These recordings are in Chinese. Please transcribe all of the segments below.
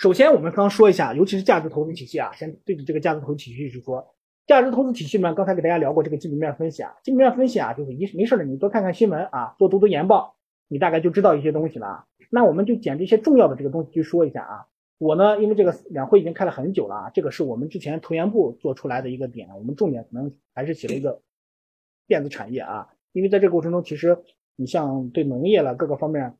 首先，我们刚说一下，尤其是价值投资体系啊，先对着这个价值投资体系去说。价值投资体系里面，刚才给大家聊过这个基本面分析啊，基本面分析啊，就是一没事的，你多看看新闻啊，多读读研报，你大概就知道一些东西了。那我们就捡这些重要的这个东西去说一下啊。我呢，因为这个两会已经开了很久了啊，这个是我们之前投研部做出来的一个点，我们重点可能还是写了一个电子产业啊，因为在这个过程中，其实你像对农业了各个方面，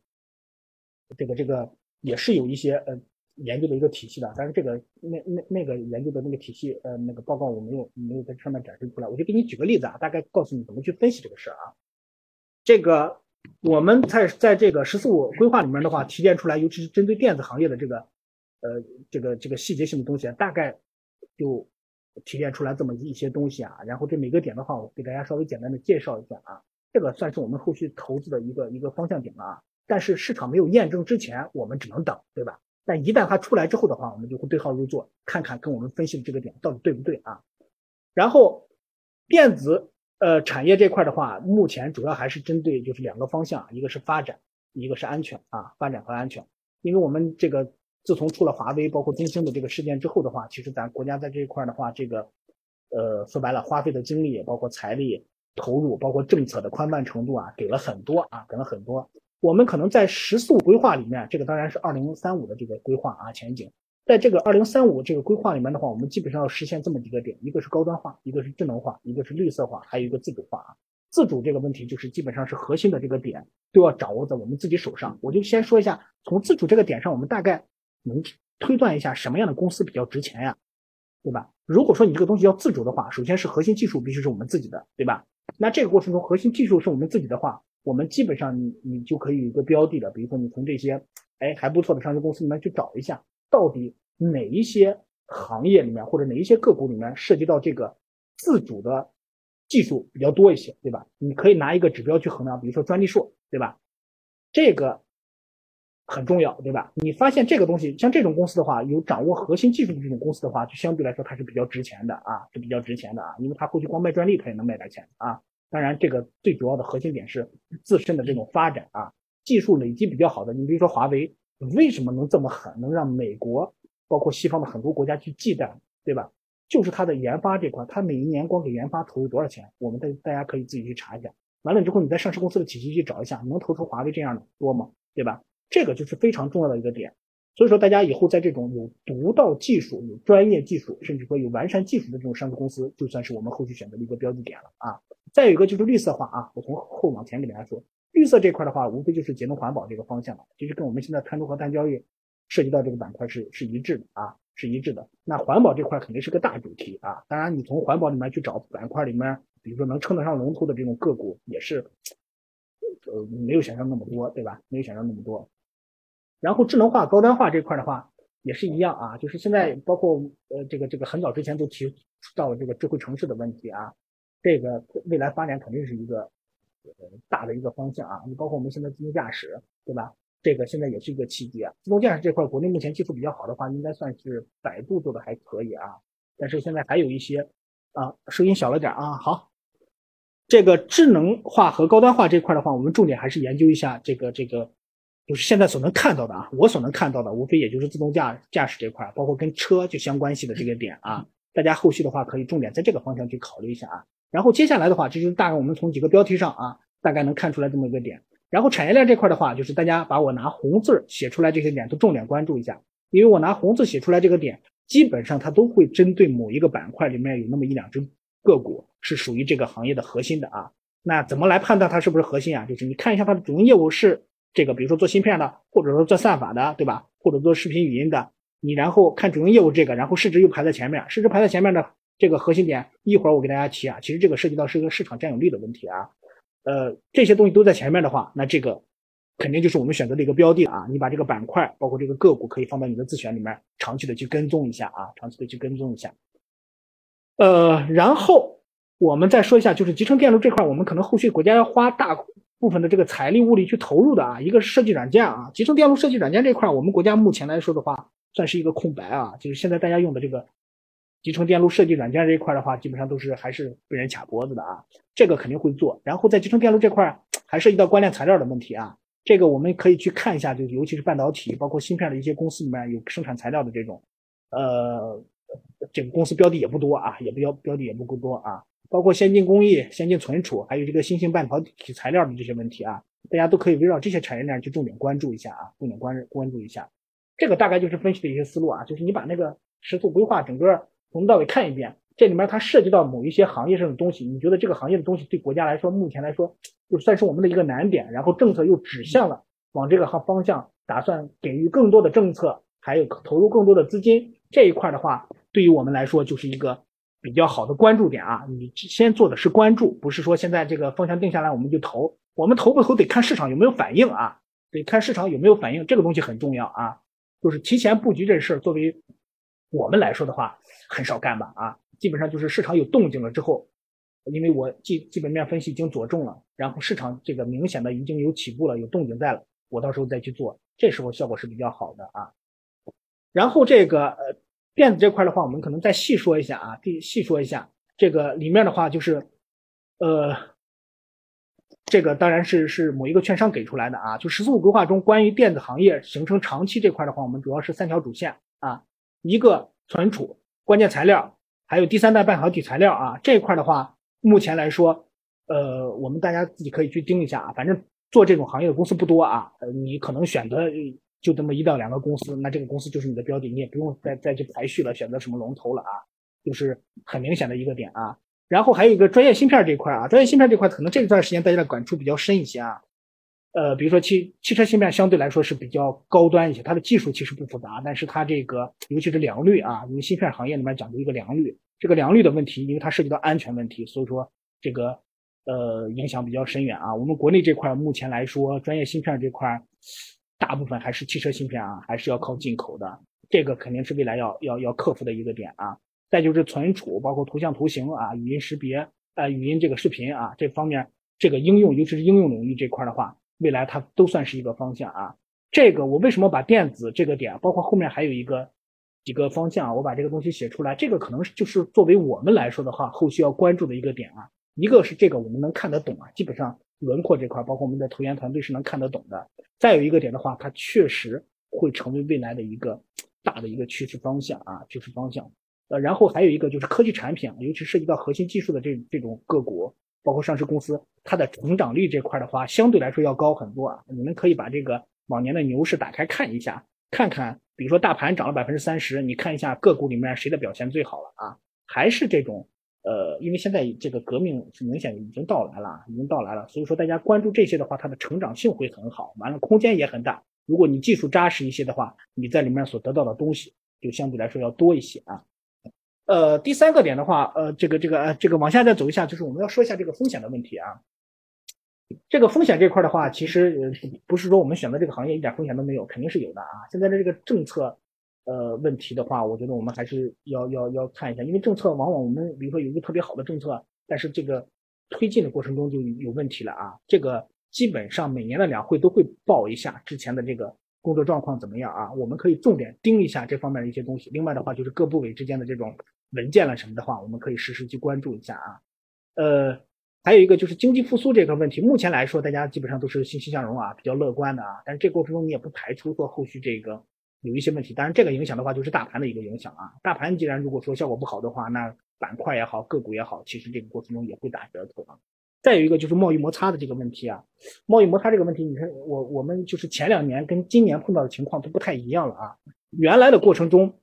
这个这个也是有一些呃。研究的一个体系的，但是这个那那那个研究的那个体系，呃，那个报告我没有没有在上面展示出来，我就给你举个例子啊，大概告诉你怎么去分析这个事儿啊。这个我们在在这个“十四五”规划里面的话，提炼出来，尤其是针对电子行业的这个，呃，这个这个细节性的东西，大概就提炼出来这么一些东西啊。然后这每个点的话，我给大家稍微简单的介绍一下啊。这个算是我们后续投资的一个一个方向点了啊。但是市场没有验证之前，我们只能等，对吧？但一旦它出来之后的话，我们就会对号入座，看看跟我们分析的这个点到底对不对啊。然后，电子呃产业这块的话，目前主要还是针对就是两个方向，一个是发展，一个是安全啊，发展和安全。因为我们这个自从出了华为包括中兴的这个事件之后的话，其实咱国家在这一块的话，这个呃说白了，花费的精力包括财力投入，包括政策的宽泛程度啊，给了很多啊，给了很多。我们可能在“十四五”规划里面，这个当然是二零三五的这个规划啊前景。在这个二零三五这个规划里面的话，我们基本上要实现这么几个点：一个是高端化，一个是智能化，一个是绿色化，还有一个自主化啊。自主这个问题就是基本上是核心的这个点都要掌握在我们自己手上。我就先说一下，从自主这个点上，我们大概能推断一下什么样的公司比较值钱呀，对吧？如果说你这个东西要自主的话，首先是核心技术必须是我们自己的，对吧？那这个过程中核心技术是我们自己的话。我们基本上你你就可以有一个标的了，比如说你从这些哎还不错的上市公司里面去找一下，到底哪一些行业里面或者哪一些个股里面涉及到这个自主的技术比较多一些，对吧？你可以拿一个指标去衡量，比如说专利数，对吧？这个很重要，对吧？你发现这个东西像这种公司的话，有掌握核心技术的这种公司的话，就相对来说它是比较值钱的啊，是比较值钱的啊，因为它后期光卖专利它也能卖点钱啊。当然，这个最主要的核心点是自身的这种发展啊，技术累积比较好的。你比如说华为，为什么能这么狠，能让美国包括西方的很多国家去忌惮，对吧？就是它的研发这块，它每一年光给研发投入多少钱？我们大大家可以自己去查一下。完了之后，你在上市公司的体系去找一下，能投出华为这样的多吗？对吧？这个就是非常重要的一个点。所以说，大家以后在这种有独到技术、有专业技术，甚至说有完善技术的这种上市公司，就算是我们后续选择的一个标的点了啊。再有一个就是绿色化啊，我从后往前给大家说，绿色这块的话，无非就是节能环保这个方向了，其实跟我们现在碳中和、碳交易涉及到这个板块是是一致的啊，是一致的。那环保这块肯定是个大主题啊，当然你从环保里面去找板块里面，比如说能称得上龙头的这种个股，也是呃没有想象那么多，对吧？没有想象那么多。然后智能化、高端化这块的话也是一样啊，就是现在包括呃这个这个很早之前都提到了这个智慧城市的问题啊。这个未来发展肯定是一个呃大的一个方向啊，你包括我们现在自动驾驶，对吧？这个现在也是一个契机啊。自动驾驶这块，国内目前技术比较好的话，应该算是百度做的还可以啊。但是现在还有一些啊，声音小了点啊。好，这个智能化和高端化这块的话，我们重点还是研究一下这个这个，就是现在所能看到的啊，我所能看到的，无非也就是自动驾驾驶这块，包括跟车就相关系的这个点啊。大家后续的话可以重点在这个方向去考虑一下啊。然后接下来的话，这就是大概我们从几个标题上啊，大概能看出来这么一个点。然后产业链这块的话，就是大家把我拿红字写出来这些点都重点关注一下，因为我拿红字写出来这个点，基本上它都会针对某一个板块里面有那么一两只个股是属于这个行业的核心的啊。那怎么来判断它是不是核心啊？就是你看一下它的主营业务是这个，比如说做芯片的，或者说做算法的，对吧？或者做视频语音的，你然后看主营业务这个，然后市值又排在前面，市值排在前面的。这个核心点一会儿我给大家提啊，其实这个涉及到是一个市场占有率的问题啊，呃，这些东西都在前面的话，那这个肯定就是我们选择的一个标的啊。你把这个板块包括这个个股可以放到你的自选里面，长期的去跟踪一下啊，长期的去跟踪一下。呃，然后我们再说一下，就是集成电路这块，我们可能后续国家要花大部分的这个财力物力去投入的啊。一个是设计软件啊，集成电路设计软件这块，我们国家目前来说的话，算是一个空白啊，就是现在大家用的这个。集成电路设计软件这一块的话，基本上都是还是被人卡脖子的啊，这个肯定会做。然后在集成电路这块还涉及到关键材料的问题啊，这个我们可以去看一下，就尤其是半导体，包括芯片的一些公司里面有生产材料的这种，呃，这个公司标的也不多啊，也不标标的也不够多啊。包括先进工艺、先进存储，还有这个新型半导体材料的这些问题啊，大家都可以围绕这些产业链去重点关注一下啊，重点关关注一下。这个大概就是分析的一些思路啊，就是你把那个时速规划整个从头到尾看一遍，这里面它涉及到某一些行业上的东西，你觉得这个行业的东西对国家来说，目前来说就算是我们的一个难点，然后政策又指向了往这个方方向，打算给予更多的政策，还有投入更多的资金这一块的话，对于我们来说就是一个。比较好的关注点啊，你先做的是关注，不是说现在这个方向定下来我们就投，我们投不投得看市场有没有反应啊，得看市场有没有反应，这个东西很重要啊，就是提前布局这事儿，作为我们来说的话，很少干吧啊，基本上就是市场有动静了之后，因为我基基本面分析已经佐证了，然后市场这个明显的已经有起步了，有动静在了，我到时候再去做，这时候效果是比较好的啊，然后这个呃。电子这块的话，我们可能再细说一下啊，细细说一下这个里面的话，就是，呃，这个当然是是某一个券商给出来的啊。就“十四五”规划中关于电子行业形成长期这块的话，我们主要是三条主线啊，一个存储关键材料，还有第三代半导体材料啊。这一块的话，目前来说，呃，我们大家自己可以去盯一下啊。反正做这种行业的公司不多啊，呃，你可能选择。就这么一到两个公司，那这个公司就是你的标的，你也不用再再去排序了，选择什么龙头了啊，就是很明显的一个点啊。然后还有一个专业芯片这块啊，专业芯片这块可能这段时间大家的感触比较深一些啊。呃，比如说汽汽车芯片相对来说是比较高端一些，它的技术其实不复杂，但是它这个尤其是良率啊，因为芯片行业里面讲究一个良率，这个良率的问题，因为它涉及到安全问题，所以说这个呃影响比较深远啊。我们国内这块目前来说，专业芯片这块。大部分还是汽车芯片啊，还是要靠进口的，这个肯定是未来要要要克服的一个点啊。再就是存储，包括图像图形啊、语音识别啊、语音这个视频啊这方面，这个应用，尤其是应用领域这块的话，未来它都算是一个方向啊。这个我为什么把电子这个点，包括后面还有一个几个方向啊，我把这个东西写出来，这个可能就是作为我们来说的话，后续要关注的一个点啊。一个是这个我们能看得懂啊，基本上轮廓这块，包括我们的投研团队是能看得懂的。再有一个点的话，它确实会成为未来的一个大的一个趋势方向啊，趋势方向。呃，然后还有一个就是科技产品，尤其涉及到核心技术的这这种个股，包括上市公司，它的成长率这块的话，相对来说要高很多啊。你们可以把这个往年的牛市打开看一下，看看，比如说大盘涨了百分之三十，你看一下个股里面谁的表现最好了啊？还是这种。呃，因为现在这个革命是明显已经到来了，已经到来了，所以说大家关注这些的话，它的成长性会很好，完了空间也很大。如果你技术扎实一些的话，你在里面所得到的东西就相对来说要多一些啊。呃，第三个点的话，呃，这个这个呃，这个往下再走一下，就是我们要说一下这个风险的问题啊。这个风险这块的话，其实不是说我们选择这个行业一点风险都没有，肯定是有的啊。现在的这个政策。呃，问题的话，我觉得我们还是要要要看一下，因为政策往往我们比如说有一个特别好的政策，但是这个推进的过程中就有问题了啊。这个基本上每年的两会都会报一下之前的这个工作状况怎么样啊，我们可以重点盯一下这方面的一些东西。另外的话，就是各部委之间的这种文件了什么的话，我们可以实时去关注一下啊。呃，还有一个就是经济复苏这个问题，目前来说大家基本上都是欣欣向荣啊，比较乐观的啊。但是这过程中你也不排除说后续这个。有一些问题，当然这个影响的话就是大盘的一个影响啊。大盘既然如果说效果不好的话，那板块也好，个股也好，其实这个过程中也会打折扣啊。再有一个就是贸易摩擦的这个问题啊，贸易摩擦这个问题，你看我我们就是前两年跟今年碰到的情况都不太一样了啊。原来的过程中，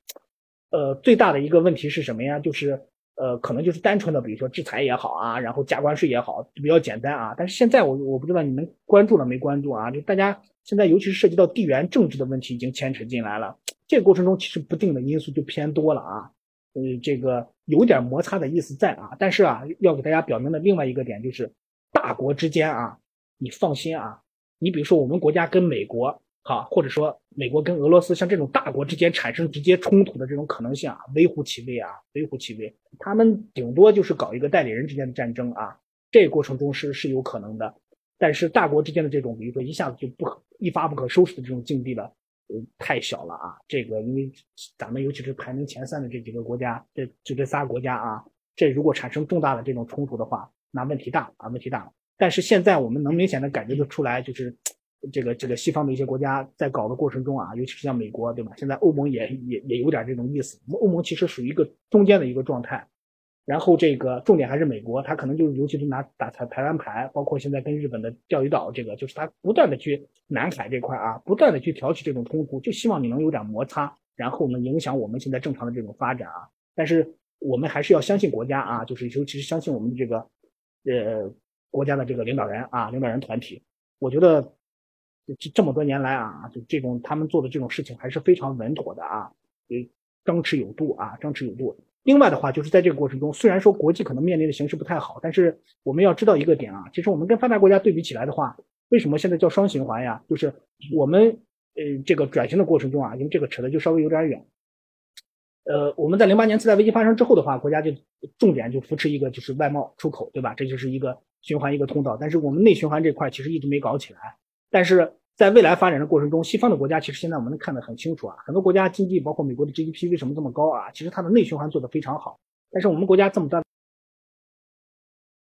呃，最大的一个问题是什么呀？就是呃，可能就是单纯的比如说制裁也好啊，然后加关税也好，就比较简单啊。但是现在我我不知道你们关注了没关注啊？就大家。现在尤其是涉及到地缘政治的问题，已经牵扯进来了。这个过程中，其实不定的因素就偏多了啊。呃，这个有点摩擦的意思在啊。但是啊，要给大家表明的另外一个点就是，大国之间啊，你放心啊。你比如说我们国家跟美国，好，或者说美国跟俄罗斯，像这种大国之间产生直接冲突的这种可能性啊，微乎其微啊，微乎其微。他们顶多就是搞一个代理人之间的战争啊，这个过程中是是有可能的。但是大国之间的这种，比如说一下子就不可。一发不可收拾的这种境地了，呃，太小了啊！这个因为咱们尤其是排名前三的这几个国家，这就这仨国家啊，这如果产生重大的这种冲突的话，那问题大啊，问题大了。但是现在我们能明显的感觉得出来，就是这个这个西方的一些国家在搞的过程中啊，尤其是像美国，对吧？现在欧盟也也也有点这种意思。欧盟其实属于一个中间的一个状态。然后这个重点还是美国，他可能就是尤其是拿打台台湾牌，包括现在跟日本的钓鱼岛这个，就是他不断的去南海这块啊，不断的去挑起这种冲突，就希望你能有点摩擦，然后呢影响我们现在正常的这种发展啊。但是我们还是要相信国家啊，就是尤其是相信我们这个呃国家的这个领导人啊，领导人团体。我觉得这这么多年来啊，就这种他们做的这种事情还是非常稳妥的啊，呃，张弛有度啊，张弛有度。另外的话，就是在这个过程中，虽然说国际可能面临的形势不太好，但是我们要知道一个点啊，其实我们跟发达国家对比起来的话，为什么现在叫双循环呀？就是我们呃这个转型的过程中啊，因为这个扯的就稍微有点远。呃，我们在零八年次贷危机发生之后的话，国家就重点就扶持一个就是外贸出口，对吧？这就是一个循环一个通道。但是我们内循环这块其实一直没搞起来，但是。在未来发展的过程中，西方的国家其实现在我们能看得很清楚啊，很多国家经济包括美国的 GDP 为什么这么高啊？其实它的内循环做得非常好，但是我们国家这么大。